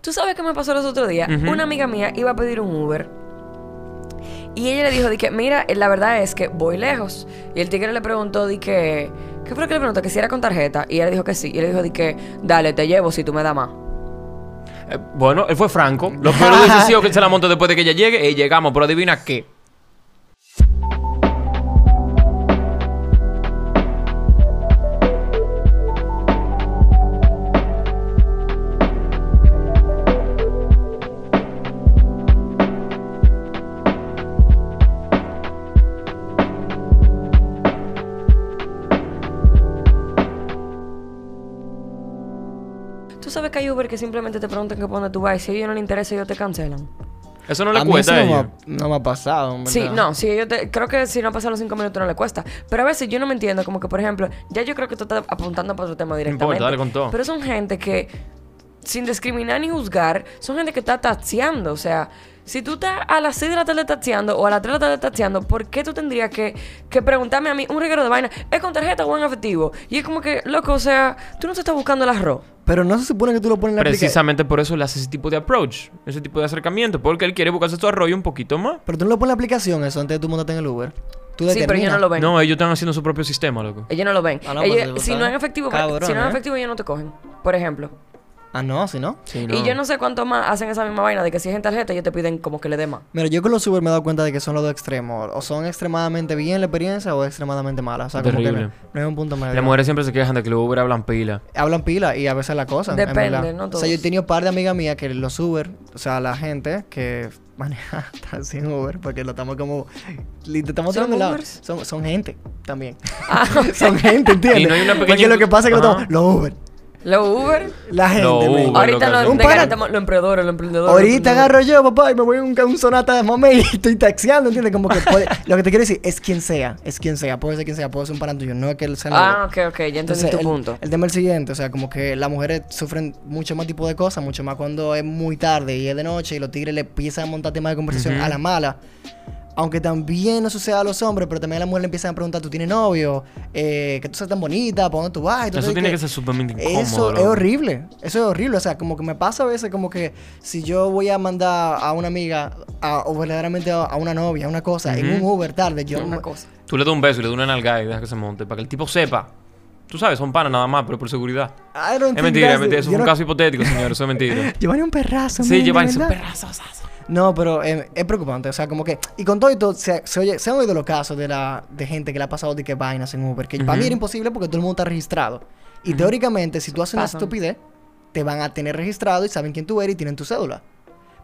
¿Tú sabes qué me pasó los otros días? Una amiga mía iba a pedir un Uber. Y ella le dijo, di que, mira, eh, la verdad es que voy lejos. Y el tigre le preguntó, di que, ¿qué fue lo que le preguntó? Que si era con tarjeta. Y ella le dijo que sí. Y él le dijo, di que, dale, te llevo si tú me das más. Eh, bueno, él fue franco. Lo peor sido que se la montó después de que ella llegue y llegamos, pero adivina qué. Que hay Uber que simplemente te preguntan que por dónde tú vas y si a ellos no les interesa, ellos te cancelan. Eso no le a mí cuesta a eso no, me ha, no me ha pasado, en Sí, verdad. no, sí, ellos te, creo que si no pasan los cinco minutos no le cuesta. Pero a veces yo no me entiendo, como que por ejemplo, ya yo creo que tú estás apuntando para otro tema directamente. importa, dale con todo. Pero son gente que, sin discriminar ni juzgar, son gente que está taxiando. O sea, si tú estás a las 6 de la tarde taxiando o a las 3 de la tarde taxiando, ¿por qué tú tendrías que, que preguntarme a mí un reguero de vaina? ¿Es con tarjeta o en efectivo? Y es como que, loco, o sea, tú no te estás buscando el arroz. Pero no se supone que tú lo pones en la aplicación. Precisamente por eso le hace ese tipo de approach, ese tipo de acercamiento, porque él quiere buscarse su arroyo un poquito más. Pero tú no lo pones en la aplicación eso antes de tú montarte en el Uber. Tú Sí, pero ellos no lo ven. No, ellos están haciendo su propio sistema, loco. Ellos no lo ven. Ah, no, Ellos- pues, si no es en efectivo, cabrón, si no es en ¿eh? efectivo, ellos no te cogen. Por ejemplo. Ah, no, si no. Sí, Y yo no sé cuánto más hacen esa misma vaina de que si es en tarjeta, ellos te piden como que le dé más. Mira, yo con los Uber me he dado cuenta de que son los dos extremos. O son extremadamente bien la experiencia o extremadamente mala. O sea, como que Terrible. no, no hay un punto medio. Las mujeres siempre se quejan de que los Uber hablan pila. Hablan pila y a veces la cosa. en Depende, no O sea, yo he todos. tenido un par de amigas mías que los Uber, o sea, la gente que maneja taxi en Uber, porque lo estamos como. Estamos ¿Son tirando el lado. Son, son gente también. Ah, son gente, ¿entiendes? Y no hay una pequeña Porque lo que pasa es que lo estamos. Los Uber. Los Uber. La gente. Men. Uber. Ahorita lo que hacen. Un decantamos los emprendedores, los emprendedores. Ahorita los emprendedores. agarro yo, papá, y me voy a un, un sonata de mame y estoy taxiando, ¿entiendes? Como que puede- lo que te quiero decir es quien sea, es quien sea, puede ser quien sea, puede ser un pana tuyo, no es que él sea Ah, ok, ok, ya entendí Entonces, tu el, punto. el tema es el siguiente, o sea, como que las mujeres sufren mucho más tipo de cosas, mucho más cuando es muy tarde y es de noche y los tigres le empiezan a montar temas de conversación a la mala. Aunque también no sucede a los hombres, pero también a las mujeres le empiezan a preguntar, ¿tú tienes novio? Eh, que tú seas tan bonita, ¿para dónde tú vas? Eso tiene que ser sumamente incómodo. eso es horrible, eso es horrible, o sea, como que me pasa a veces como que si yo voy a mandar a una amiga a- o verdaderamente a, a una novia, a una cosa, en un. Uber tarde, yo Una cosa. Tú le das un beso y le das una nalgada y dejas que se monte para que el tipo sepa. Tú sabes, son panas nada más, pero por seguridad. Es mentira, es mentira. Eso fue un no- caso hipotético, señor. Eso es mentira. Llevarle un perrazo. Sí, llevarse un perrazo. sazo. No, pero eh, es preocupante, o sea, como que y con todo y todo se, se, oye, se han oído los casos de la de gente que le ha pasado de que vainas en Uber, que para mí era imposible porque todo el mundo está registrado. Y teóricamente, si tú haces una estupidez, te van a tener registrado y saben quién tú eres y tienen tu cédula.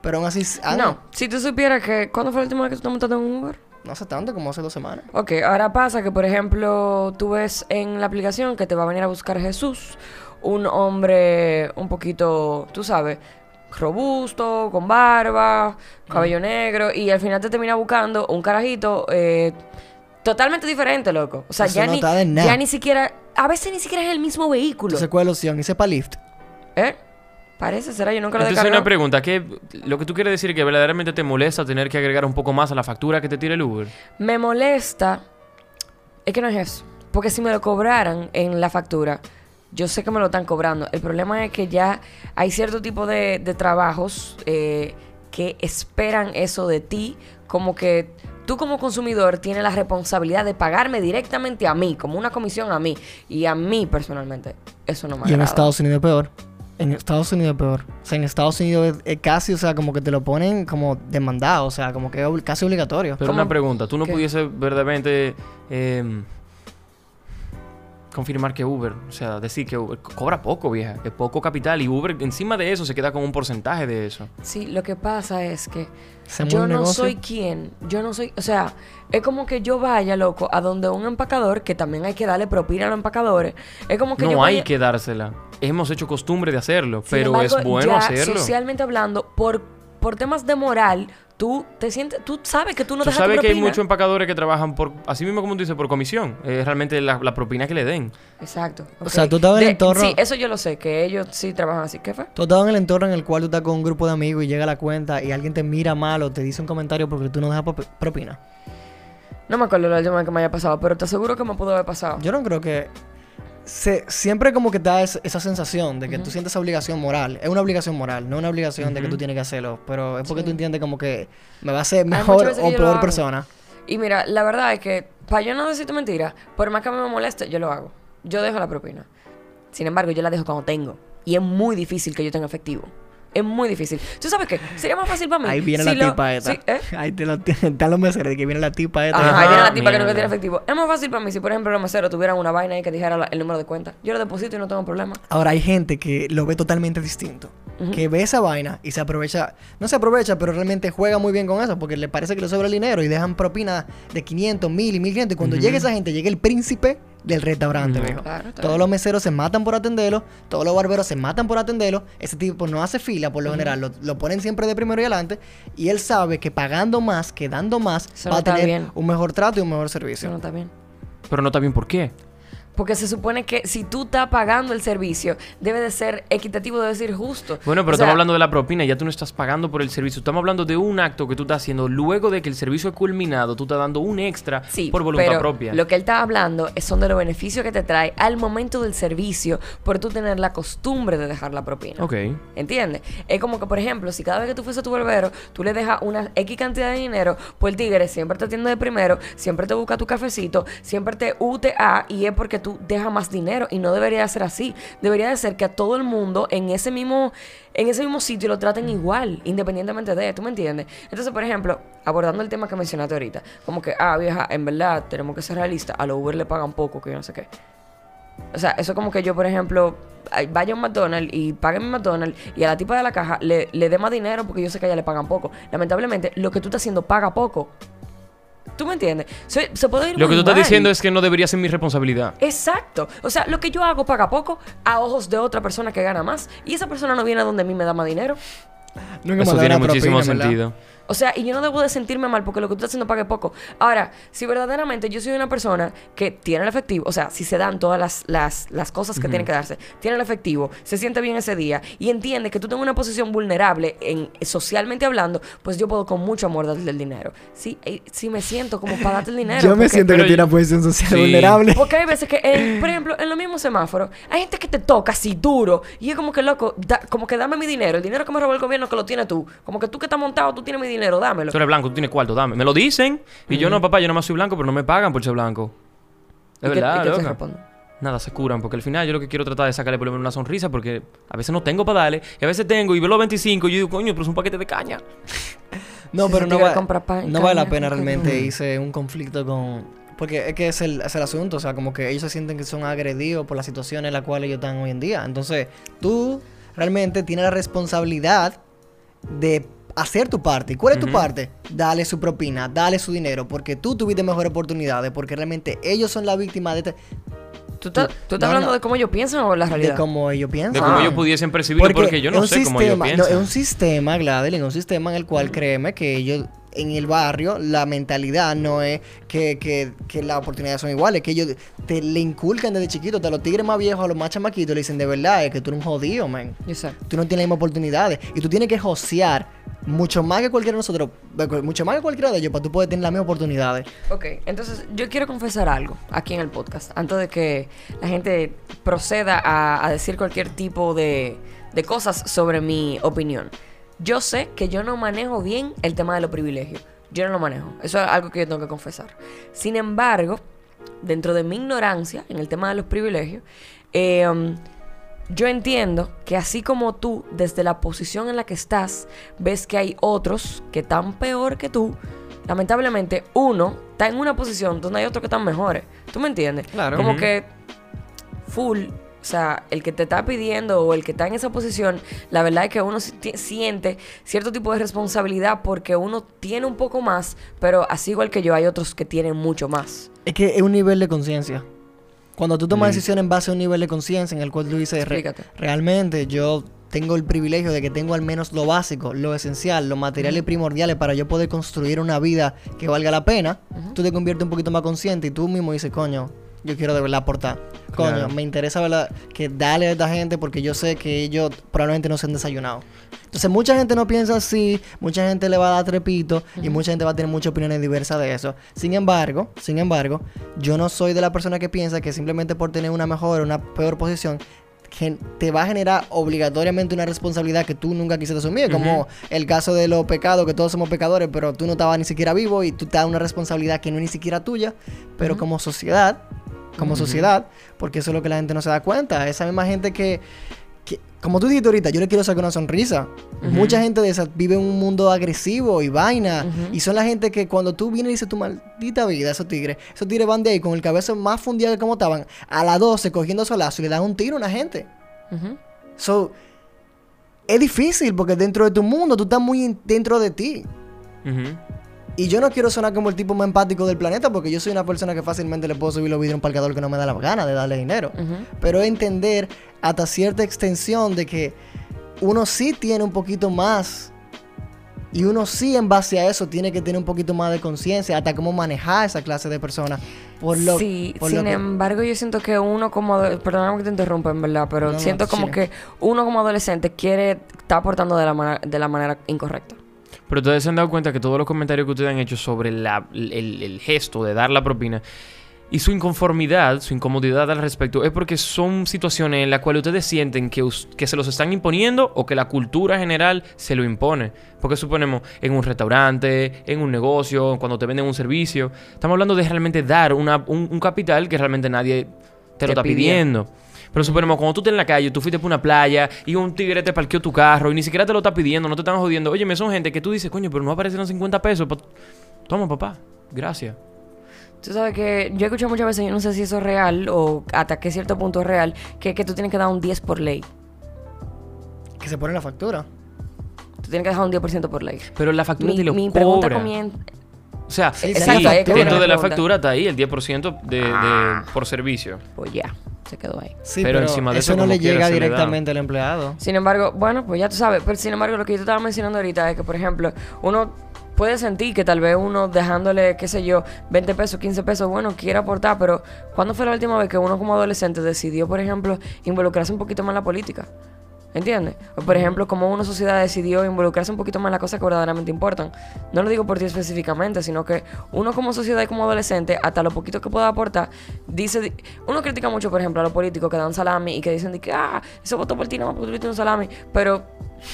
Pero aún así, ah, No, si tú supieras que... ¿Cuándo fue la última vez que tú te montaste en un Uber? no hace tanto como hace dos semanas. Ok, ahora pasa que, por ejemplo, tú ves en la aplicación que te va a venir a buscar Jesús, un hombre un poquito, tú sabes, robusto, con barba, cabello negro, y al final te termina buscando un carajito eh, totalmente diferente, loco. O sea, Eso ya, no ni, ya ni siquiera, a veces ni siquiera es el mismo vehículo. Entonces, ¿cuál es la opción? Hice para Lyft. ¿Eh? Parece, será, yo nunca lo he Entonces, una pregunta. ¿qué, lo que tú quieres decir es que verdaderamente te molesta tener que agregar un poco más a la factura que te tira el Uber. Me molesta. Es que no es eso. Porque si me lo cobraran en la factura, yo sé que me lo están cobrando. El problema es que ya hay cierto tipo de, de trabajos eh, que esperan eso de ti. Como que tú como consumidor tienes la responsabilidad de pagarme directamente a mí, como una comisión a mí. Y a mí personalmente, eso no me Y en. Estados Unidos es peor. En Estados Unidos es peor. O sea, en Estados Unidos es, es casi, o sea, como que te lo ponen como demandado. O sea, como que es casi obligatorio. Pero ¿Cómo? una pregunta. ¿Tú no ¿Qué? pudiese verdaderamente eh, confirmar que Uber, o sea, decir que Uber co- cobra poco, vieja, es poco capital y Uber encima de eso se queda con un porcentaje de eso? Sí, lo que pasa es que yo no soy quien, yo no soy, o sea, es como que yo vaya, loco, a donde un empacador, que también hay que darle propina a los empacadores, es como que yo No hay vaya- que dársela. Hemos hecho costumbre de hacerlo, Sin pero embargo, es bueno ya hacerlo. socialmente hablando, por, por temas de moral, tú te sientes, tú sabes que tú no Tú dejas tu sabes que hay propina. muchos empacadores que trabajan por, así mismo como tú dices, por comisión. Es realmente la, la propina que le den. Exacto. O ok. sea, tú estabas en el entorno- Sí, eso yo lo sé, que ellos sí trabajan así. ¿Qué fue? Tú estás en el entorno en el cual tú estás con un grupo de amigos y llega la cuenta y alguien te mira mal o te dice un comentario porque tú no dejas prop- propina. No me acuerdo la última que me haya pasado, pero te aseguro que me pudo haber pasado. Yo no creo que. Se, siempre como que da es- esa sensación de que tú sientes esa obligación moral. Es una obligación moral, no una obligación de que tú tienes que hacerlo. Pero es porque Sí. tú entiendes como que me va a hacer mejor o peor persona. Y mira, la verdad es que, para yo no decirte mentira, por más que me moleste, yo lo hago. Yo dejo la propina. Sin embargo, yo la dejo cuando tengo. Y es muy difícil que yo tenga efectivo. Es muy difícil. ¿Tú sabes qué? Sería más fácil para mí. Ahí viene si la lo- tipa esta. ¿eh? Ahí te lo están los meseros de que viene la tipa esta. Ajá, ahí viene la tipa que mierda. tiene efectivo. Es más fácil para mí si, por ejemplo, los meseros tuvieran una vaina ahí que dijera la- el número de cuenta. Yo lo deposito y no tengo problema. Ahora hay gente que lo ve totalmente distinto. Que ve esa vaina y se aprovecha. No se aprovecha, pero realmente juega muy bien con eso. Porque le parece que le sobra el dinero y dejan propina de 500, 1000 y 1500. Y cuando Ujú. llega esa gente, llega el príncipe del restaurante, Ujú. viejo. Claro, Todos bien. los meseros se matan por atenderlo. Todos los barberos se matan por atenderlo. Ese tipo no hace fila por lo general. Lo, lo ponen siempre de primero y adelante. Y él sabe que pagando más, que dando más, Eso va no a tener bien. un mejor trato y un mejor Eso servicio. no está bien. Pero no está bien, ¿por qué? Porque se supone que si tú estás pagando el servicio, debe de ser equitativo, debe ser justo. Bueno, pero O sea, estamos hablando de la propina, ya tú no estás pagando por el servicio. Estamos hablando de un acto que tú estás haciendo luego de que el servicio es culminado, tú estás dando un extra Sí, por voluntad pero propia. Lo que él está hablando es- son de los beneficios que te trae al momento del servicio por tú tener la costumbre de dejar la propina. Ok. ¿Entiendes? Es como que, por ejemplo, si cada vez que tú fuese a tu barbero, tú le dejas una X cantidad de dinero, pues el tigre siempre te atiende de primero, siempre te busca tu cafecito, siempre te UTA y es porque tú dejas más dinero y no debería de ser así. Debería de ser que a todo el mundo en ese mismo, en ese mismo sitio lo traten igual, independientemente de, ¿tú me entiendes? Entonces, por ejemplo, abordando el tema que mencionaste ahorita, como que, ah, vieja, en verdad tenemos que ser realistas, a los Uber le pagan poco, que yo no sé qué. O sea, eso como que yo, por ejemplo, ay, vaya a un McDonald's y pague mi McDonald's y a la tipa de la caja le, le dé más dinero porque yo sé que a ella le pagan poco. Lamentablemente, lo que tú estás haciendo paga poco. ¿Tú me entiendes? Se, se puede ir Lo que tú estás mal. diciendo es que no debería ser mi responsabilidad. Exacto. O sea, lo que yo hago paga poco a ojos de otra persona que gana más. Y esa persona no viene a donde a mí me da más dinero. Nunca Eso tiene muchísimo propina, ¿verdad? O sea, y yo no debo de sentirme mal porque lo que tú estás haciendo pague poco. Ahora, si verdaderamente yo soy una persona que tiene el efectivo, o sea, si se dan todas las, las, las cosas que tienen que darse, tiene el efectivo, se siente bien ese día y entiende que tú tengas una posición vulnerable en socialmente hablando, pues yo puedo con mucho amor darte el dinero. Sí, eh, sí me siento como para darte el dinero. Yo me porque- siento que tiene una posición social Sí. vulnerable. porque hay veces que, en- por ejemplo, en los mismos semáforos, hay gente que te toca así duro y es como que, loco, da- como que dame mi dinero, el dinero que me robó el gobierno que lo tienes tú. Como que tú que estás montado, tú tienes mi dinero, dámelo. Tú eres blanco, tú tienes cuarto, dame. Me lo dicen. Y yo no, papá, yo nomás soy blanco, pero no me pagan por ser blanco. Es ¿Y qué- verdad, y qué loca. Nada, se curan, porque al final yo lo que quiero tratar es sacarle por lo menos una sonrisa, porque a veces no tengo para darle, y a veces tengo, y veo los 25, y yo digo, coño, pero es un paquete de caña. No, pero no, va- no vale la pena ¿por qué realmente hice un conflicto con... Porque es que es el, es el asunto, o sea, como que ellos se sienten que son agredidos por la situación en la cual ellos están hoy en día. Entonces, tú realmente tienes la responsabilidad de hacer tu parte. ¿Y cuál es tu parte? Dale su propina, dale su dinero, porque tú tuviste mejores oportunidades, porque realmente ellos son la víctima de, este- ¿Tú, estás- Tú- tú estás no, hablando no. de cómo ellos piensan o la de realidad? cómo ellos piensan. De cómo Ah. ellos pudiesen percibirlo, porque, yo no sé cómo ellos no, piensan. es un sistema, Gladys, un sistema en el cual créeme que ellos en el barrio la mentalidad no es que, que, que las oportunidades son iguales, que ellos te le inculcan desde chiquito, a los tigres más viejos, a los más chamaquitos, le dicen de verdad, es que tú eres un jodido, man. Yo sé. Tú no tienes las mismas oportunidades y tú tienes que josear mucho más que cualquiera de nosotros, mucho más que cualquiera de ellos para tú poder tener las mismas oportunidades. Ok, entonces yo quiero confesar algo aquí en el podcast, antes de que la gente proceda a, decir cualquier tipo de, de cosas sobre mi opinión. Yo sé que yo no manejo bien el tema de los privilegios. Yo no lo manejo. Eso es algo que yo tengo que confesar. Sin embargo, dentro de mi ignorancia en el tema de los privilegios, eh, um, yo entiendo que así como tú, desde la posición en la que estás, ves que hay otros que están peor que tú, lamentablemente uno está en una posición donde hay otros que están mejores. ¿Tú me entiendes? Claro. Como que full, o sea, el que te está pidiendo o el que está en esa posición, la verdad es que uno siente cierto tipo de responsabilidad porque uno tiene un poco más, pero así igual que yo hay otros que tienen mucho más. Es que es un nivel de conciencia. Cuando tú tomas decisiones en base a un nivel de conciencia en el cual tú dices, "Re- Explícate. realmente yo tengo el privilegio de que tengo al menos lo básico, lo esencial, los materiales primordiales para yo poder construir una vida que valga la pena, tú te conviertes un poquito más consciente y tú mismo dices, coño, yo quiero de verdad aportar. Coño, Claro. me interesa ¿verdad? que darle a esta gente porque yo sé que ellos probablemente no se han desayunado. Entonces mucha gente no piensa así, mucha gente le va a dar trepito y mucha gente va a tener muchas opiniones diversas de eso. Sin embargo, sin embargo, yo no soy de la persona que piensa que simplemente por tener una mejor o una peor posición te va a generar obligatoriamente una responsabilidad que tú nunca quisiste asumir, como el caso de los pecados, que todos somos pecadores, pero tú no estabas ni siquiera vivo y tú te das una responsabilidad que no es ni siquiera tuya, pero como sociedad, como sociedad, porque eso es lo que la gente no se da cuenta, esa misma gente que, que- como tú dijiste ahorita, yo le quiero sacar una sonrisa. Mucha gente de esas vive en un mundo agresivo y vaina. Y son la gente que cuando tú vienes y dices tu maldita vida, esos tigres, esos tigres van de ahí con el cabeza más fundida que como estaban, a las 12 cogiendo solazo y le dan un tiro a una gente. So, es difícil porque dentro de tu mundo tú estás muy dentro de ti. Y yo no quiero sonar como el tipo más empático del planeta porque yo soy una persona que fácilmente le puedo subir los vidrios a un parqueador que no me da la gana de darle dinero. Pero entender hasta cierta extensión de que uno sí tiene un poquito más y uno sí en base a eso tiene que tener un poquito más de conciencia hasta cómo manejar esa clase de personas. Por lo, sí, por lo sin que- embargo, yo siento que uno como... Perdóname que te interrumpa, en verdad, pero No, no, siento como sí. que uno como adolescente quiere... Está aportando de la, de la manera incorrecta. Pero ustedes se han dado cuenta que todos los comentarios que ustedes han hecho sobre la- el, el gesto de dar la propina y su inconformidad, su incomodidad al respecto, es porque son situaciones en las cuales ustedes sienten que, se los están imponiendo o que la cultura general se lo impone. Porque suponemos en un restaurante, en un negocio, cuando te venden un servicio. Estamos hablando de realmente dar una- un, un capital que realmente nadie te, lo está pidiendo. Pero suponemos, cuando tú estás en la calle, tú fuiste por una playa y un tigre te parqueó tu carro y ni siquiera te lo está pidiendo, no te están jodiendo. Oye, me son gente que tú dices, coño, pero no aparecieron 50 pesos. pa- Toma, papá. Gracias. Tú sabes que yo he escuchado muchas veces, yo no sé si eso es real o hasta qué cierto punto es real, que, que tú tienes que dar un 10 por ley. que se pone la factura. Tú tienes que dejar un 10% por ley. Pero la factura Mi, te lo mi pregunta cobra. comienza... O sea, Sí, dentro de la factura está ahí el 10% de, de- Ah. por servicio. Pues ya, se quedó ahí. Sí, Pero pero, encima de eso, eso, no le llega directamente al empleado. Sin embargo, bueno, pues ya tú sabes, pero sin embargo lo que yo te estaba mencionando ahorita es que, por ejemplo, uno puede sentir que tal vez uno dejándole, qué sé yo, 20 pesos, 15 pesos, bueno, quiere aportar, pero ¿cuándo fue la última vez que uno como adolescente decidió, por ejemplo, involucrarse un poquito más en la política? ¿Entiendes? Por ejemplo, como una sociedad decidió involucrarse un poquito más en las cosas que verdaderamente importan. No lo digo por ti específicamente, sino que uno como sociedad y como adolescente, hasta lo poquito que pueda aportar, dice... di- Uno critica mucho, por ejemplo, a los políticos que dan salami y que dicen de que, ah, eso votó por ti, no, porque tú le diste un salami. Pero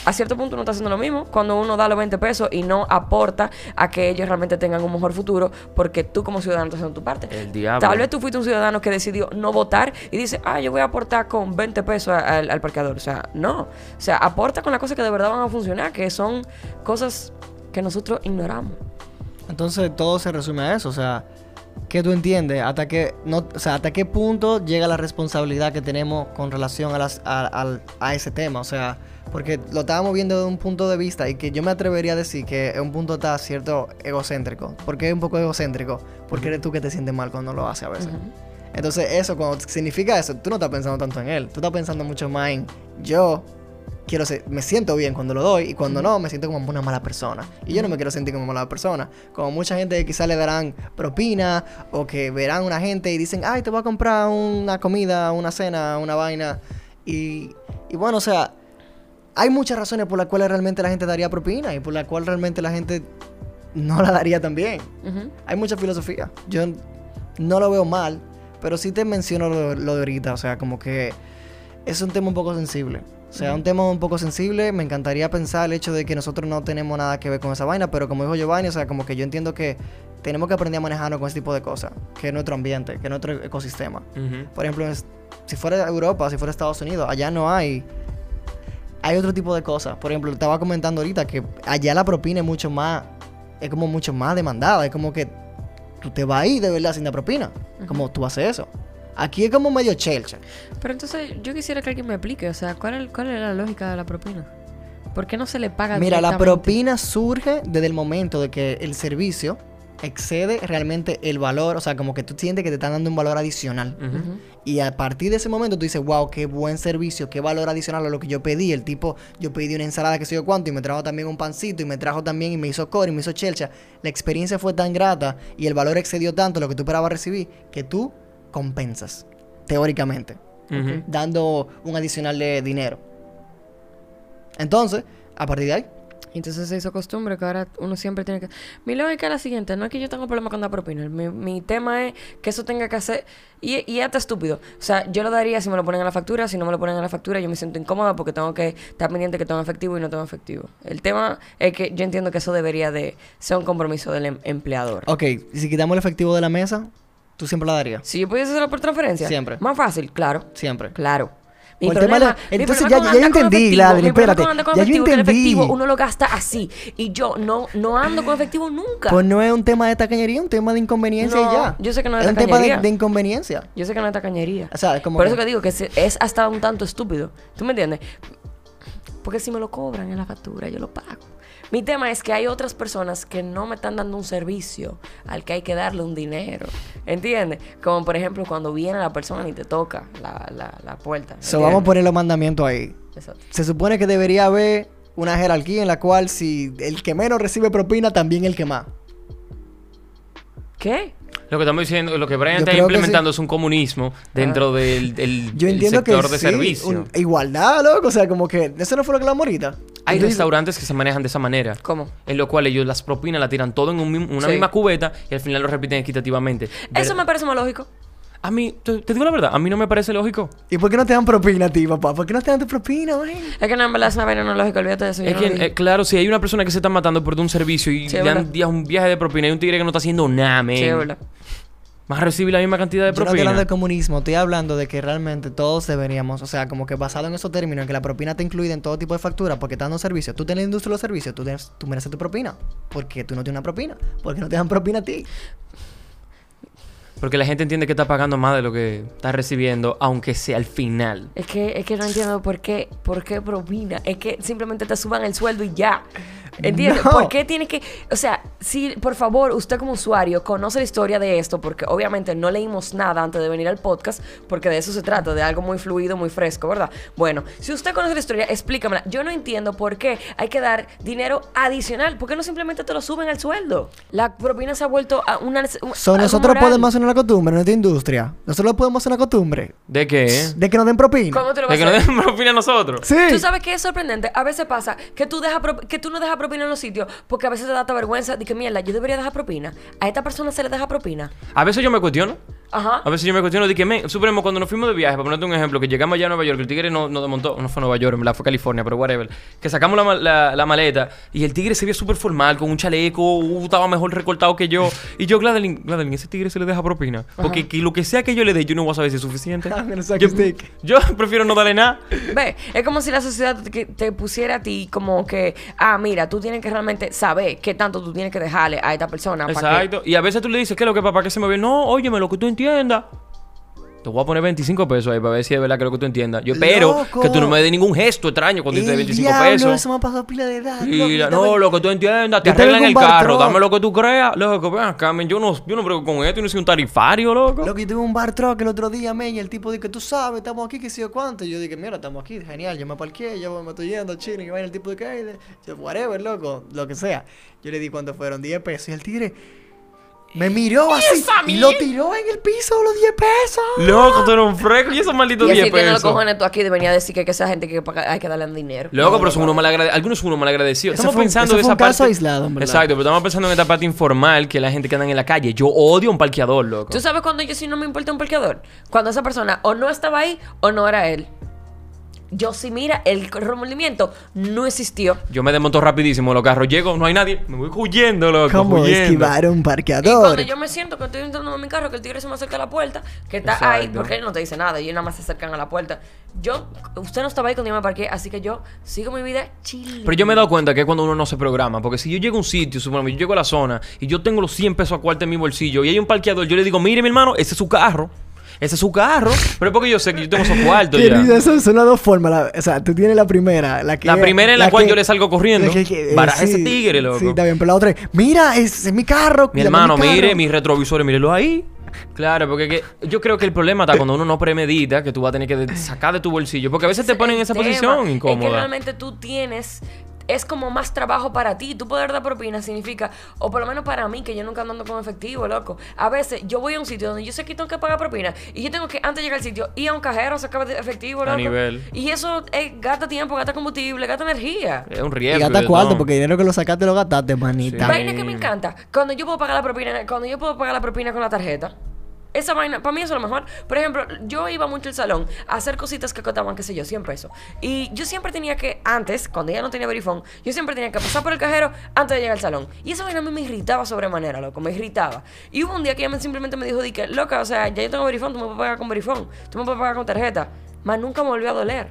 a cierto punto uno está haciendo lo mismo cuando uno da los 20 pesos y no aporta a que ellos realmente tengan un mejor futuro porque tú como ciudadano estás haciendo tu parte. El diablo. Tal vez tú fuiste un ciudadano que decidió no votar y dice, ah, yo voy a aportar con 20 pesos al, al parqueador. O sea, no. O sea, aporta con las cosas que de verdad van a funcionar, que son cosas que nosotros ignoramos. Entonces todo se resume a eso, o sea, ¿qué tú entiendes? ¿Hasta qué, no, o sea, ¿hasta qué punto llega la responsabilidad que tenemos con relación a, las, a, a ese tema? O sea, porque lo estábamos viendo desde un punto de vista y que yo me atrevería a decir que es un punto está cierto egocéntrico. ¿Por qué es un poco egocéntrico? Porque eres tú que te sientes mal cuando lo haces a veces. Entonces eso, cuando significa eso, tú no estás pensando tanto en él, tú estás pensando mucho más en yo quiero ser, me siento bien cuando lo doy y cuando no, me siento como una mala persona. Y yo no me quiero sentir como una mala persona. Como mucha gente que quizás le darán propina o que verán una gente y dicen, ay, te voy a comprar una comida, una cena, una vaina. Y, y bueno, o sea, hay muchas razones por las cuales realmente la gente daría propina y por las cuales realmente la gente no la daría también. Ujú. Hay mucha filosofía. Yo no lo veo mal, pero sí te menciono lo, lo de ahorita. O sea, como que es un tema un poco sensible. O sea, un tema un poco sensible. Me encantaría pensar el hecho de que nosotros no tenemos nada que ver con esa vaina, pero como dijo Giovanni, o sea, como que yo entiendo que tenemos que aprender a manejarnos con ese tipo de cosas, que es nuestro ambiente, que es nuestro ecosistema. Por ejemplo, si fuera Europa, si fuera Estados Unidos, allá no hay. Hay otro tipo de cosas. Por ejemplo, estaba comentando ahorita que allá la propina es mucho más. Es como mucho más demandada. Es como que tú te vas ahí de verdad sin la propina. Como tú haces eso. Aquí es como medio chelcha. Pero entonces yo quisiera que alguien me explique, o sea, ¿cuál es, cuál es la lógica de la propina? ¿Por qué no se le paga Mira, la propina surge desde el momento de que el servicio excede realmente el valor. O sea, como que tú sientes que te están dando un valor adicional. Y a partir de ese momento tú dices, wow, qué buen servicio, qué valor adicional a lo que yo pedí. El tipo, yo pedí una ensalada que sé yo cuánto y me trajo también un pancito y me trajo también y me hizo core y me hizo chelcha. La experiencia fue tan grata y el valor excedió tanto lo que tú esperabas recibir que tú compensas, teóricamente, dando un adicional de dinero. Entonces, a partir de ahí, Entonces se hizo costumbre que ahora uno siempre tiene que... Mi lógica es la siguiente, no es que yo tenga problema con dar propina. Mi, mi tema es que eso tenga que hacer... Y, y hasta estúpido. O sea, yo lo daría si me lo ponen en la factura. Si no me lo ponen en la factura, yo me siento incómoda porque tengo que estar pendiente que tengo efectivo y no tengo efectivo. El tema es que yo entiendo que eso debería de ser un compromiso del em- empleador. ok, si quitamos el efectivo de la mesa, tú siempre la darías. Si yo pudiese hacerlo por transferencia... Siempre. Más fácil, claro. Siempre. Claro. Mi problema, mi entonces problema ya- ya entendí, problema espérate. Ya yo que el entendí. efectivo uno lo gasta así. Y yo no, no ando con efectivo nunca. Pues no es un tema de tacañería, es un tema de inconveniencia No, y ya. yo sé que no es es un tema de, inconveniencia. Yo sé que no es tacañería. O sea, es como Por que- eso que digo que es hasta un tanto estúpido. ¿Tú me entiendes? Porque si me lo cobran en la factura, yo lo pago. Mi tema es que hay otras personas que no me están dando un servicio al que hay que darle un dinero. ¿Entiendes? Como por ejemplo cuando viene la persona y te toca la, la, la puerta. So, vamos a poner los mandamientos ahí. Exacto. Se supone que debería haber una jerarquía en la cual si el que menos recibe propina, también el que más. ¿Qué? Lo que estamos diciendo, lo que Brian Yo está que implementando es un comunismo dentro del, del- Yo del entiendo que sector de sí, servicio. un- igualdad, loco. O sea, como que eso no fue lo que hablamos ahorita. Hay restaurantes que se manejan de esa manera. ¿Cómo? En lo cual ellos las propinas la tiran todo en un una Sí. misma cubeta y al final lo repiten equitativamente. Eso me parece más lógico. A mí, te, te digo la verdad, a mí no me parece lógico. ¿Y por qué no te dan propina a ti, papá? ¿Por qué no te dan tu propina, güey? Es que no, en verdad es una vaina no lógica, olvídate de eso. Es que, eh, claro, si hay una persona que se está matando por un servicio y Sí, le dan un viaje de propina y un tigre que no está haciendo nada, men. Sí, es verdad. Más recibe la misma cantidad de Yo no estoy propina. hablando de comunismo, estoy hablando de que realmente todos deberíamos, o sea, como que basado en esos términos, en que la propina está incluida en todo tipo de factura, porque estás dando servicios. Tú tienes la industria de los servicios, tú, tienes- tú mereces tu propina. Porque tú no tienes una propina. Porque no te dan propina a ti. Porque la gente entiende que está pagando más de lo que está recibiendo, aunque sea al final. Es que, es que no entiendo por qué, por qué propina. Es que simplemente te suban el sueldo y ya. ¿Entiendes? No. ¿Por qué tiene que...? O sea, si, por favor, usted como usuario conoce la historia de esto, porque obviamente no leímos nada antes de venir al podcast, porque de eso se trata, de algo muy fluido, muy fresco, ¿verdad? Bueno, si usted conoce la historia, explícamela. Yo no entiendo por qué hay que dar dinero adicional. ¿Por qué no simplemente te lo suben al sueldo? La propina se ha vuelto a una... un- So, algo nosotros moral. podemos hacer una costumbre en nuestra industria. Nosotros podemos hacer una costumbre ¿De qué? de que nos den propina. ¿Cómo te lo vas De a que no hacer? den propina a nosotros. Sí. Tú sabes que es sorprendente. A veces pasa que tú, dejas pro- que tú no dejas propina en los sitios porque a veces te da esta vergüenza de que, mierda, yo debería dejar propina. A esta persona se le deja propina. A veces yo me cuestiono. Ajá. A veces yo me cuestiono de que, men, suponemos cuando nos fuimos de viaje, para ponerte un ejemplo, que llegamos allá a Nueva York, el tigre no, no desmontó, no fue a Nueva York, en verdad fue a California, pero whatever. Que sacamos la, la- la maleta y el tigre se veía súper formal, con un chaleco, uh, estaba mejor recortado que yo. Y yo, Gladeline, Gladeline, ese tigre se le deja propina. Porque que lo que sea que yo le dé, yo no voy a saber si es suficiente. Suck yo, yo prefiero no darle nada. Ve, es como si la sociedad te, te pusiera a ti como que, ah, mira, tú tienes que realmente saber qué tanto tú tienes que dejarle a esta persona. para que- Exacto. Y a veces tú le dices, ¿qué es lo que papá que se me ve? No, óyeme, lo que tú entiendas. Te voy a poner 25 pesos ahí para ver si es verdad que es lo que tú entiendas. Yo espero Loco. que tú no me des ningún gesto extraño cuando yo te dé El 25 diablo, pesos. Eso me ha pasado pila de edad. Loco, no, lo que tú entiendas, te arreglan en el carro, truck. dame lo que tú creas. Loco, ven acá, men, yo no, yo no brego con esto, yo no soy un tarifario, loco. Loco, yo tuve un bar truck el otro día, men, y el tipo dice que tú sabes, estamos aquí, que sé yo cuánto. Y yo dije, mira, estamos aquí, genial, yo me parqué, yo me estoy yendo, chilling, y vaina, el tipo de que, yo, whatever, loco, lo que sea. Yo le di cuánto fueron, 10 pesos, y el tigre me miró así, y lo tiró en el piso, los 10 pesos. Loco, tú eres un fresco y esos malditos Y así 10 tienen los pesos. cojones tú aquí de venir a decir que, que esa gente que paga- hay que darle dinero. Loco, pero son unos malagradecidos. Algunos son unos malagradecidos. Eso Estamos fue pensando fue esa un caso parte. aislado, en. Exacto, pero estamos pensando en esta parte informal que la gente que anda en la calle. Yo odio a un parqueador, loco. ¿Tú sabes cuando yo sí no me importa un parqueador? Cuando esa persona o no estaba ahí o no era él. Yo sí, mira, el remordimiento no existió. Yo me desmonto rapidísimo los carros. Llego, no hay nadie. Me voy huyendo, loco. ¿Cómo huyendo. esquivar un Y parqueador? cuando yo me siento que estoy entrando en mi carro, que el tigre se me acerca a la puerta, que está ahí, porque él no te dice nada, ellos nada más se acercan a la puerta. Yo, usted no estaba ahí cuando yo me parqué, así que yo sigo mi vida chile. Pero yo me he dado cuenta que es cuando uno no se programa. Porque si yo llego a un sitio, supongo, yo llego a la zona y yo tengo los 100 pesos a cuarto en mi bolsillo y hay un parqueador, yo le digo, mire, mi hermano, ese es su carro. Ese es su carro. Pero es porque yo sé que yo tengo esos cuartos ya. eso son las dos formas. la- o sea, tú tienes la primera. La, que, La primera en la cual que- yo le salgo corriendo. que- que- eh, ese tigre, loco. Sí, está bien, pero la otra es, mira, ese es mi carro. Mi hermano, carro". mire mis retrovisores, mírelo ahí. Claro, porque que- yo creo que el problema está cuando uno no premedita que tú vas a tener que de- sacar de tu bolsillo. Porque a veces te ponen en es esa tema. posición Es que incómoda. realmente tú tienes es como más trabajo para ti. Tú poder dar propina significa, o por lo menos para mí, que yo nunca ando con efectivo, loco. A veces yo voy a un sitio donde yo sé que tengo que pagar propina y yo tengo que, antes de llegar al sitio, ir a un cajero a sacar efectivo, loco. nivel. Y eso eh, gasta tiempo, gasta combustible, gasta energía. Es un Y riesgo. gasta de cuarto, todo. porque dinero que lo sacaste lo gastaste, manita. Sí. Vaina que me encanta. Cuando yo puedo pagar la propina, cuando yo puedo pagar la propina con la tarjeta. Esa vaina, para mí eso es lo mejor. Por ejemplo, yo iba mucho al salón a hacer cositas que costaban, qué sé yo, 100 pesos. Y yo siempre tenía que, antes, cuando ya no tenía verifón, yo siempre tenía que pasar por el cajero antes de llegar al salón. Y esa vaina a mí me irritaba sobremanera, loco, me irritaba. Y hubo un día que ella me- simplemente me dijo, di que, loca, o sea, ya yo tengo verifón, tú me puedes pagar con verifón, tú me puedes pagar con tarjeta. Más nunca me volvió a doler.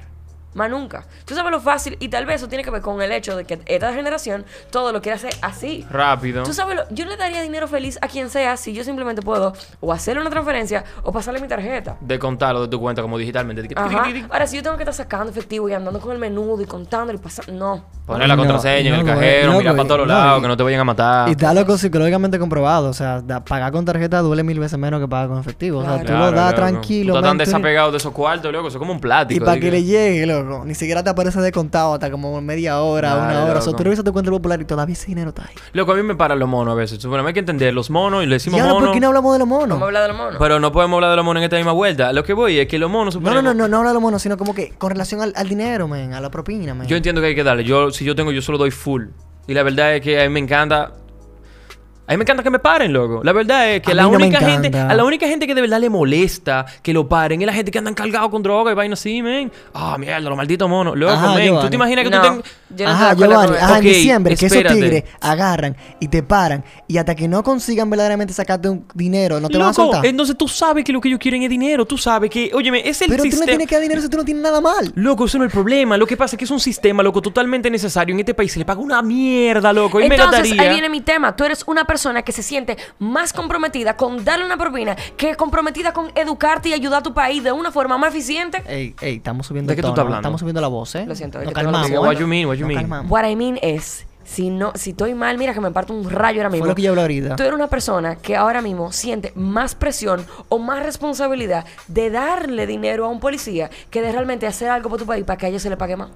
Más nunca. Tú sabes lo fácil, y tal vez eso tiene que ver con el hecho de que esta generación todo lo quiere hacer así. Rápido. Tú sabes, lo- yo le daría dinero feliz a quien sea si yo simplemente puedo o hacerle una transferencia o pasarle mi tarjeta. De contarlo de tu cuenta como digitalmente. Que- Ajá. Ahora, si yo tengo que estar sacando efectivo y andando con el menudo y contando y pasando. No. Poner la No, contraseña en el cajero, no, mirar para todos no, lados, que no te vayan a matar. Y está loco psicológicamente comprobado. O sea, da- pagar con tarjeta duele mil veces menos que pagar con efectivo. O sea, Claro. tú lo das tranquilo. Tú estás tan desapegado de esos cuartos, loco. Eso es como un plático. Y para así que le llegue, loco. Ni siquiera te aparece descontado hasta como media hora, Dale, una hora. O sea, tú revisas tu cuenta popular y todavía ese dinero está ahí. Loco, a mí me paran los monos a veces. Bueno, hay que entender los monos y le Y decimos ahora, ¿por monos. qué no hablamos de los Vamos a monos? hablar de los monos. Pero no podemos hablar de los monos en esta misma vuelta. Lo que voy es que los monos No, no, suponemos- no, no, no habla de los monos, sino como que con relación al, al dinero, man, a la propina, man. Yo entiendo que hay que darle. Yo, si yo tengo, yo solo doy full. Y la verdad es que a mí me encanta. A mí me encanta que me paren, loco. La verdad es que A la no me única gente, a la única gente que de verdad le molesta que lo paren es la gente que andan cargados con droga y vaina así, men. Ah, mierda, los malditos monos. Loco, Ajá, men. ¿Tú te imaginas que no, tú tengas. yo no Ajá, Giovanni, ajá, en diciembre, que esos tigres agarran y te paran y hasta que no consigan verdaderamente sacarte un dinero, no te van a Loco, soltar. entonces tú sabes que lo que ellos quieren es dinero. Tú sabes que, óyeme, es el Pero tú no tienes que dar dinero si tú no tienes nada mal. Loco, eso no es el problema. Lo que pasa es que es un sistema, loco, totalmente necesario. En este país se le paga una mierda, loco. Y me Entonces, gastaría. ahí viene mi tema. Tú eres una persona que se siente más comprometida con darle una propina que comprometida con educarte y ayudar a tu país de una forma más eficiente. Ey, ey, estamos subiendo ¿De el qué tú estás hablando? Estamos subiendo la voz, ¿eh? Lo siento, Nos calmamos. What you mean, what you mean? What I mean es, si no, si estoy mal, mira que me parto un rayo ahora mismo. Fue lo que yo hablé ahorita. Tú eres una persona que ahora mismo siente más presión o más responsabilidad de darle dinero a un policía que de realmente hacer algo por tu país para que a ellos se le pague más.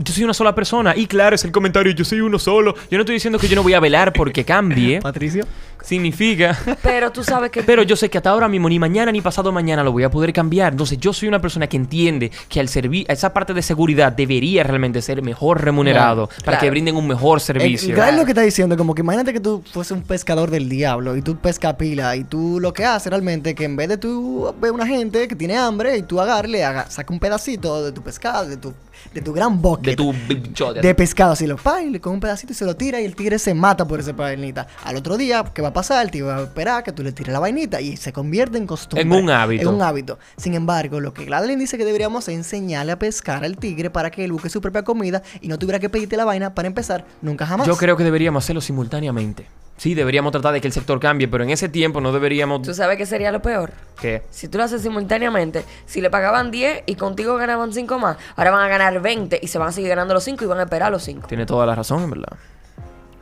Yo soy una sola persona. Y claro, es el comentario, yo soy uno solo. Yo no estoy diciendo que yo no voy a velar porque cambie. Patricio. Significa... Pero tú sabes que Pero yo sé que hasta ahora mismo, ni mañana ni pasado mañana lo voy a poder cambiar. Entonces yo soy una persona que entiende que al servir esa parte de seguridad debería realmente ser mejor remunerado para claro. que brinden un mejor servicio. Gray lo que está diciendo, como que imagínate que tú fuese un pescador del diablo y tú pesca pila y tú lo que haces realmente que en vez de tú ver una gente que tiene hambre y tú agarre, haga, saca un pedacito de tu pescado, de tu, de tu gran bucket de tu bichote. de pescado, así lo pa, y le con un pedacito y se lo tira y el tigre se mata por esa vainita. Al otro día, ¿qué va a pasar? El tigre va a esperar que tú le tires la vainita y se convierte en costumbre. En un hábito. En un hábito. Sin embargo, lo que Gladys dice que deberíamos es enseñarle a pescar al tigre para que él busque su propia comida y no tuviera que pedirte la vaina para empezar nunca jamás. Yo creo que deberíamos hacerlo simultáneamente. Sí, deberíamos tratar de que el sector cambie, pero en ese tiempo no deberíamos... tú sabes que sería lo peor. ¿Qué? Si tú lo haces simultáneamente, si le pagaban 10 y contigo ganaban 5 más, ahora van a ganar 20 y se van a seguir ganando los 5 y van a esperar los 5. Tiene toda la razón, en verdad.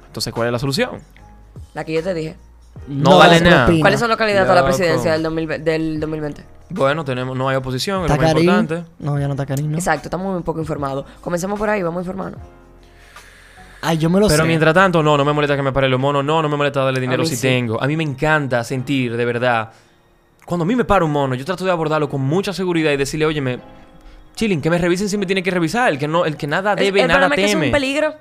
Entonces, ¿cuál es la solución? La que yo te dije. No vale nada. propina. ¿Cuáles son los candidatos a la presidencia del, 2020 del 2020? Bueno, tenemos, no hay oposición, es lo ¿Está más importante. No, ya no está Karim, ¿no? Exacto, estamos muy poco informados. Comencemos por ahí, vamos informando. Ay, yo me lo Pero sé. mientras tanto, no, no me molesta que me pare los monos, no, no me molesta darle dinero si sí. tengo. A mí me encanta sentir, de verdad. Cuando a mí me para un mono, yo trato de abordarlo con mucha seguridad y decirle, óyeme, chilling, que me revisen si me tiene que revisar. El que no, el que nada El- debe, el, nada problema es que es teme. un peligro.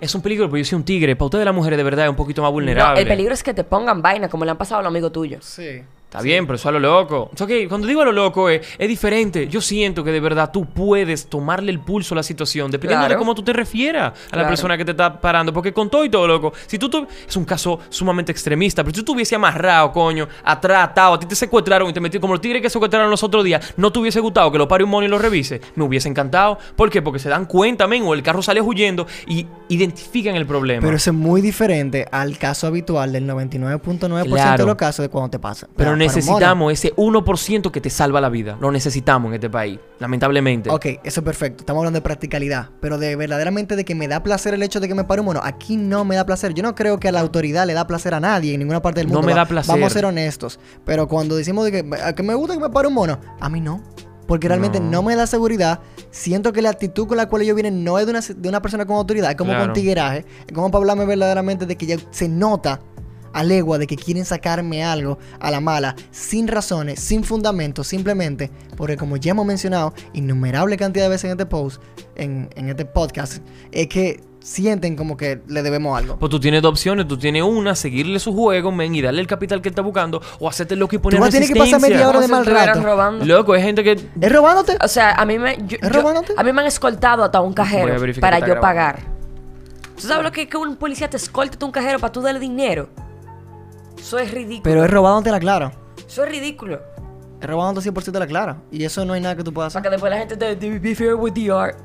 Es un peligro, porque yo soy un tigre. Para ustedes las mujeres, de verdad, es un poquito más No, vulnerable. el peligro es que te pongan vaina como le han pasado a los amigos tuyos. Sí. Está bien, pero eso a lo loco. Es ok, Cuando digo a lo loco es, es diferente. Yo siento que de verdad tú puedes tomarle el pulso a la situación, dependiendo Claro. de cómo tú te refieras a la persona que te está parando. Porque con todo y todo, loco, si tú, tu- es un caso sumamente extremista, pero si tú estuviese amarrado, coño, atratado, a ti te secuestraron y te metieron como los tigres que secuestraron los otros días, no te hubiese gustado que lo pare un mono y lo revise, me hubiese encantado. ¿Por qué? Porque se dan cuenta, men, o el carro sale huyendo y identifican el problema. Pero eso es muy diferente al caso habitual del 99.9% de Claro. los casos de cuando te pasa. Pero Necesitamos ese 1% que te salva la vida. Lo necesitamos en este país, lamentablemente. Ok, eso es perfecto. Estamos hablando de practicalidad. Pero de verdaderamente de que me da placer el hecho de que me pare un mono. Aquí no me da placer. Yo no creo que a la autoridad le da placer a nadie en ninguna parte del No mundo. me Va- da placer. Vamos a ser honestos. Pero cuando decimos de que, me gusta que me pare un mono, a mí no. Porque realmente No. no, me da seguridad. Siento que la actitud con la cual ellos vienen no es de una, de una persona con autoridad, es como Claro. con tigueraje. Es como para hablarme verdaderamente de que ya se nota a legua de que quieren sacarme algo a la mala, sin razones, sin fundamento, simplemente porque como ya hemos mencionado innumerable cantidad de veces en este post, en, en este podcast, es que sienten como que le debemos algo. Pues tú tienes dos opciones. Tú tienes una, seguirle su juego, men, y darle el capital que él está buscando. O hacerte loco y poner vas a tener que pasar media hora de mal rato. robando. Loco, hay gente que... ¿Es robándote? O sea, a mí me. yo- ¿Es yo- robándote? a mí me han escoltado hasta un cajero para yo está pagar. ¿Tú sabes lo que es que un policía te escolte a un cajero para tú darle dinero? Eso es ridículo. Pero es robándote la clara. Eso es ridículo. Es robándote 100% la clara. Y eso no hay nada que tú puedas Para hacer. que después la gente te be fair with the art.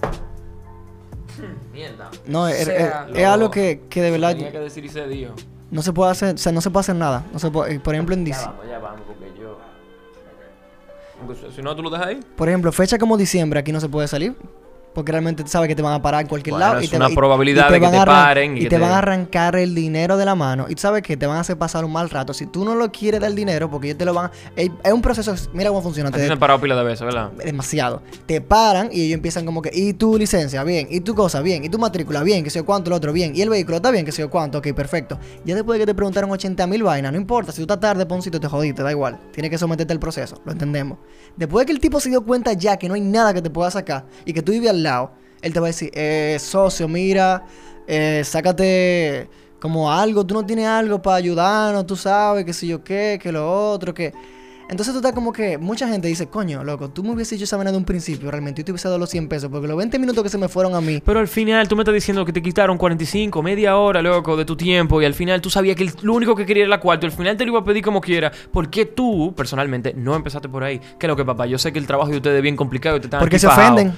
Mierda. No, es, sea, es- es algo que, que de verdad Tenía que decir y se dio. no se puede hacer. O sea, no se puede hacer nada. No se puede- eh, por ejemplo, en Ya vamos, ya vamos, porque yo... Si no, tú lo dejas ahí. Por ejemplo, fecha como diciembre aquí no se puede salir. Porque realmente tú sabes que te van a parar en cualquier Bueno, lado. es te, una probabilidad de que te paren y Y, que te, van a arrancar el dinero de la mano. Y tú sabes que te van a hacer pasar un mal rato. Si tú no lo quieres dar dinero, porque ellos te lo van a... Es, es un proceso... Mira cómo funciona. Te- han parado pila de veces, ¿verdad? demasiado. Te paran y ellos empiezan como que, y tu licencia, bien, y tu cosa, bien, y tu matrícula, bien, que sé yo cuánto, el otro, bien, y el vehículo está bien, que sé yo cuánto, ok, perfecto. Ya después de que te preguntaron 80 mil vainas, no importa, si tú estás tarde, pon un sitio, te jodiste, da igual. Tienes que someterte al proceso, lo entendemos. Después de que el tipo se dio cuenta ya que no hay nada que te pueda sacar y que tú vives al lado, él te va a decir, eh, socio, mira, eh, sácate como algo, tú no tienes algo para ayudarnos, tú sabes, que sé yo qué, que lo otro, que... Entonces tú estás como que mucha gente dice, coño, loco, tú me hubieses dicho esa vaina de un principio, realmente, yo te hubiese dado los 100 pesos, porque los 20 minutos que se me fueron a mí, Pero al final tú me estás diciendo que te quitaron 45, media hora, loco, de tu tiempo. Y al final tú sabías que el- lo único que quería era la cuarto. Al final te lo iba a pedir como quiera. ¿Por qué tú, personalmente, no empezaste por ahí? Que lo que, papá, yo sé que el trabajo de ustedes es bien complicado y te están porque se ofenden.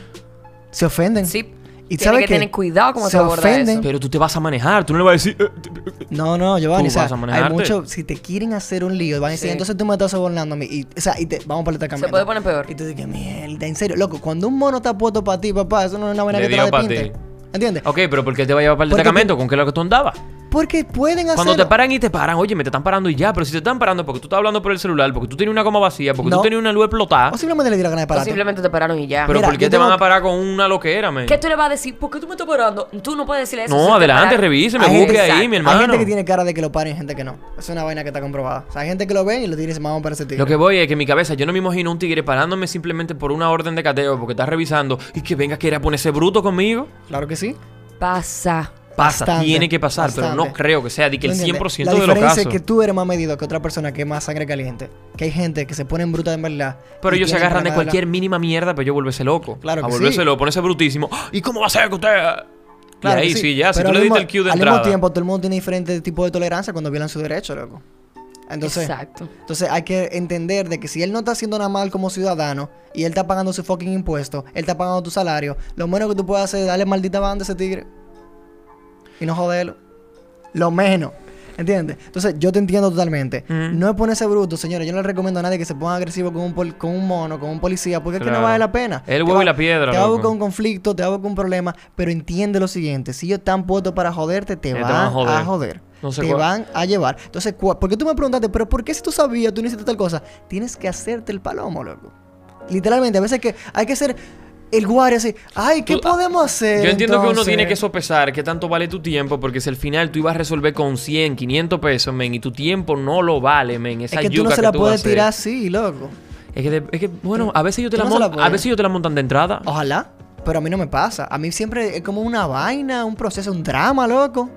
Se ofenden. Sí. Y Tiene ¿sabe que qué? tener cuidado cómo Se se aborda ofenden. eso. Pero tú te vas a manejar. Tú no le vas a decir... eh, eh, No, no, Giovanni, Tú o sea, vas a hay mucho, si te quieren hacer un lío, van a decir, Sí. entonces tú me estás sobornando a mí, y, o sea, y te, vamos para el intercambio. Se puede poner peor. Y tú dices, mierda, en serio, loco, cuando un mono está puesto para ti, papá, eso no es una vaina Le que te la. ¿Entiendes? Ok, pero ¿por qué te va a llevar para el Porque destacamento? ¿Con qué es lo que tú andabas? Porque pueden hacerlo. Cuando te paran y te paran, oye, me te están parando y ya, pero si te están parando porque tú estás hablando por el celular, porque tú tienes una goma vacía, porque No. tú tienes una luz explotada, O simplemente le di la gana de O pararte. simplemente te pararon y ya. pero Mira, ¿por qué yo te van a parar con una loquera, man? ¿Qué tú le vas a decir? ¿Por qué tú me estás parando? Tú no puedes decirle eso. si No, te adelante, pararon. revise, me Hay busque gente- ahí, mi hermano. Hay gente que tiene cara de que lo paren y gente que no. Es una vaina que está comprobada. O sea, hay gente que lo ve y lo tiene y dice, vamos para ese tigre. Lo que voy es que en mi cabeza yo no me imagino un tigre parándome simplemente por una orden de cateo porque está revisando y que venga a querer ponerse bruto conmigo. Claro que sí. Pasa. Pasa, Bastante, tiene que pasar, pero no creo que sea de que el ¿Tú 100% entiendes? La de los diferencia casos. es que tú eres más medido que otra persona que es más sangre caliente. Que hay gente que se pone en bruta en verdad. Pero ellos se agarran de cualquier mínima mierda para yo volverse loco. Claro a volverse sí. loco, ponerse brutísimo. ¡Ah! ¿Y cómo va a ser que usted.? Claro y ahí sí, ya, si Pero tú le al diste el cue de Al entrada. mismo tiempo, todo el mundo tiene diferentes tipos de tolerancia cuando violan su derecho, loco. Entonces, Exacto. entonces hay que entender de que si él no está haciendo nada mal como ciudadano y él está pagando su fucking impuesto, él está pagando tu salario, lo menos que tú puedes hacer es darle maldita banda a ese tigre y no joderlo. Lo menos. ¿Entiendes? Entonces, yo te entiendo totalmente. No es ponerse bruto, señores. Yo no le recomiendo a nadie que se ponga agresivo con un, pol- con un mono, con un policía, porque es que no vale la pena. El huevo y la piedra, Te va a buscar un conflicto, te va a buscar un problema, pero entiende lo siguiente: si ellos están puestos para joderte, te, Eh, te van, van a joder. a joder. No sé te cuál- van a llevar. Entonces, ¿cuál- ¿por qué tú me preguntaste, pero por qué si tú sabías, tú no hiciste tal cosa? Tienes que hacerte el palomo, loco. Literalmente, a veces que hay que ser el guardia así. Ay, ¿qué Tú- podemos hacer? Yo entiendo que uno tiene que sopesar qué tanto vale tu tiempo, porque si al final tú ibas a resolver con 100, 500 pesos, men, y tu tiempo no lo vale, men, Es esa que tú no se la puedes tirar así, loco. Es que, es que, bueno, a veces yo te la, no la a veces yo te la montan de entrada. Ojalá. Pero a mí no me pasa. A mí siempre es como una vaina, un proceso, un drama, loco.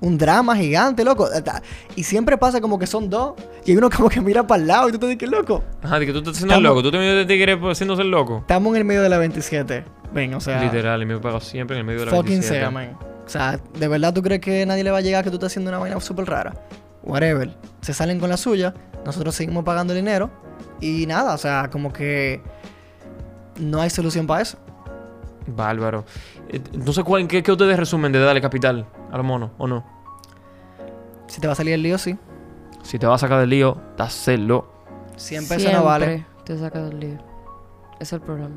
Un drama gigante, loco. Y siempre pasa como que son dos. Y hay uno como que mira para el lado y tú te dices, loco. Ajá, de que tú estás haciendo el Estamos- loco. Tú te vienes de tigre pues, haciéndose el loco. Estamos en el medio de la 27. Ven, o sea. Literal, y me pago siempre en el medio de la Fucking 27. sea, man. O sea, ¿de verdad tú crees que nadie le va a llegar que tú estás haciendo una vaina súper rara? Whatever. Se salen con la suya, nosotros seguimos pagando el dinero y nada, o sea, como que no hay solución para eso. Bárbaro. Eh, No sé cuál, ¿qué, qué ustedes resumen de darle capital a los monos o no. Si te va a salir el lío, sí. Si te vas a sacar del lío, dáselo. 100 pesos no vale. te saca del lío. Es el problema.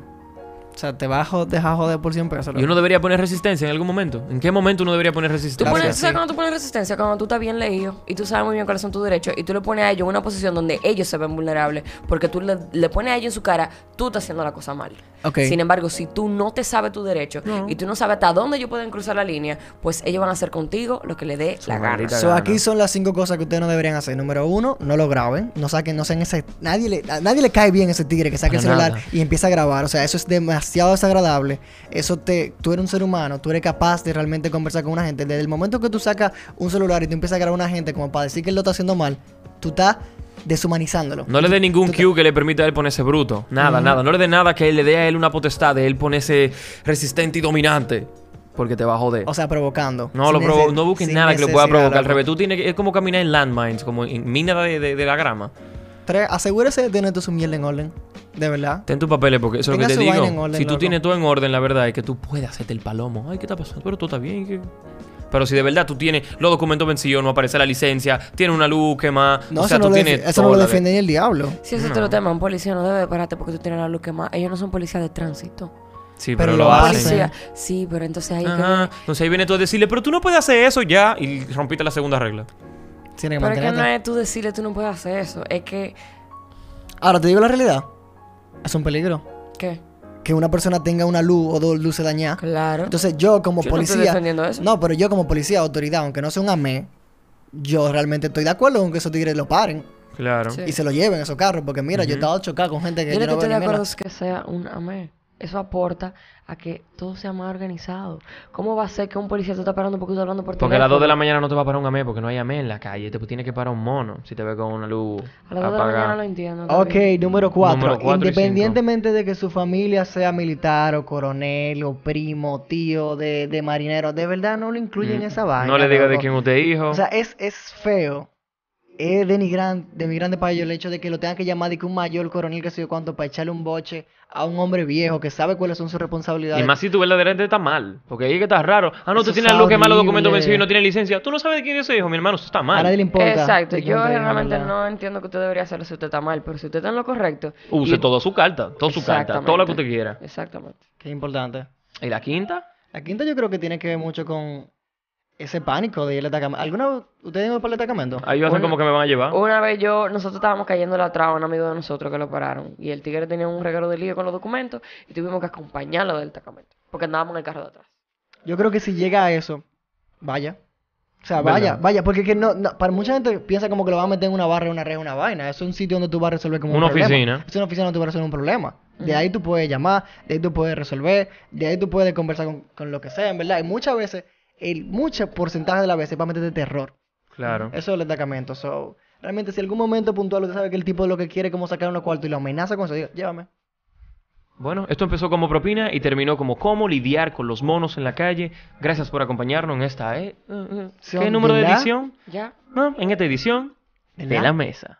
O sea, te vas a dejar joder por 100 pesos. Y uno debería poner resistencia en algún momento. ¿En qué momento uno debería poner resistencia? Claro pones, que ¿tú ¿Sabes sí. cuando tú pones resistencia? Cuando tú estás bien leído y tú sabes muy bien cuáles son tus derechos y tú le pones a ellos en una posición donde ellos se ven vulnerables porque tú le, le pones a ellos en su cara, tú estás haciendo la cosa mal. Sin embargo, si tú no te sabes tus derechos y tú no sabes hasta dónde ellos pueden cruzar la línea, pues ellos van a hacer contigo lo que le dé la gana. So, gana. aquí son las cinco cosas que ustedes no deberían hacer. Número uno, no lo graben. No saquen, no sean ese. Nadie le, a nadie le cae bien ese tigre que saque el celular nada. y empieza a grabar. O sea, eso es demasiado desagradable. Eso te. Tú eres un ser humano, tú eres capaz de realmente conversar con una gente. Desde el momento que tú sacas un celular y tú empiezas a grabar a una gente como para decir que él lo está haciendo mal, tú estás deshumanizándolo. No le dé ningún cue que le permita a él ponerse bruto. Nada, nada. No le dé nada que le dé a él una potestad de él ponerse resistente y dominante. Porque te va a joder. O sea, provocando. no, lo provo- no busques nada que lo pueda provocar. Al revés, tú tienes que. Es como caminar en landmines, como en mina de, de- de la grama. Tres, asegúrese de tener tu su mierda en orden. De verdad. Ten tus papeles, porque eso es lo que te digo. orden, si tú loco. tienes todo en orden, la verdad es que tú puedes hacerte el palomo. Ay, ¿qué está pasando? Pero todo está bien. ¿qué? Pero si de verdad tú tienes los documentos vencidos, no aparece la licencia, tienes una luz quemada. No, o sea, eso, tú no, tienes. eso no lo defiende ni el diablo. Si ese es otro tema, un policía no debe pararte porque tú tienes la luz quemada. Ellos no son policías de tránsito. Sí, Pero pero, lo hacen. sí, pero entonces ahí que. Entonces ahí viene tú a decirle, pero tú no puedes hacer eso ya. Y rompiste la segunda regla. Tiene que Pero es que no es tú decirle tú no puedes hacer eso. Es que. Ahora, te digo la realidad. Es un peligro. ¿Qué? Que una persona tenga una luz o dos luces dañadas. Claro. Entonces, yo como Yo no estoy policía. defendiendo eso. No, pero yo como policía, autoridad, aunque no sea un AME, yo realmente estoy de acuerdo con que esos tigres lo paren Claro. Sí. y se lo lleven esos carros. Porque mira, yo he estado chocado con gente que yo yo no no estoy veo de acuerdo mierda. que sea un AME. Eso aporta a que todo sea más organizado. ¿Cómo va a ser que un policía te está parando porque tú estás hablando por Porque a las teléfono? 2 de la mañana no te va a parar un AME porque no hay AME en la calle. Te tiene que parar un mono si te ve con una luz A las 2 de la mañana apagada. lo entiendo. Ok, bien. número cuatro. Número cuatro y Independientemente de que su familia sea militar o coronel o primo, tío de, de marinero, de verdad no lo incluyen en esa vaina. Mm. No le diga de quién usted es hijo. O sea, es, es feo. Es denigrante, denigrante para ellos el hecho de que lo tengan que llamar de que un mayor coronel que sé yo cuánto para echarle un boche a un hombre viejo que sabe cuáles son sus responsabilidades. y más si tú verdaderamente estás mal. Porque ahí que estás raro. Ah, no, Eso tú tienes está algo que malo documentos horrible. vencidos y no tienes licencia. Tú no sabes de quién es ese hijo, mi hermano. Eso está A mal. nadie le importa. Exacto, yo realmente no entiendo que usted debería hacerlo si usted está mal, pero si usted está en lo correcto. Use y- toda su carta. Toda su carta. Todo lo que usted quiera. Exactamente. Qué importante. ¿Y la quinta? La quinta yo creo que tiene que ver mucho con ese pánico de ir al destacamento. ¿Alguna vez ustedes han ido para el destacamento? Ahí hacen Una- como que me van a llevar. Una vez yo, nosotros estábamos cayendo la traba a un amigo de nosotros que lo pararon. Y el tigre tenía un regalo de lío con los documentos y tuvimos que acompañarlo del destacamento. Porque andábamos en el carro de atrás. Yo creo que si llega a eso, vaya. O sea, ¿Verdad? vaya, vaya, porque que no, no- para mucha gente piensa como que lo van a meter en una barra, una reja, una vaina. Es un sitio donde tú vas a resolver como un Una problema. oficina. Es una oficina donde tú vas a resolver un problema. De ahí tú puedes llamar, de ahí tú puedes resolver, de ahí tú puedes conversar con, con lo que sea, en verdad. Y muchas veces, el mucho porcentaje de las veces va a meterte terror. Claro. Eso es el destacamento. So, realmente, si algún momento puntual usted sabe que el tipo lo que quiere es como sacar unos cuartos y lo amenaza con eso, diga, llévame. Bueno, esto empezó como propina y terminó como cómo lidiar con los monos en la calle. Gracias por acompañarnos en esta... ¿eh? Eh, eh, ¿Qué número de de la- edición? ¿Ya? No, en esta edición ¿De de la- la mesa.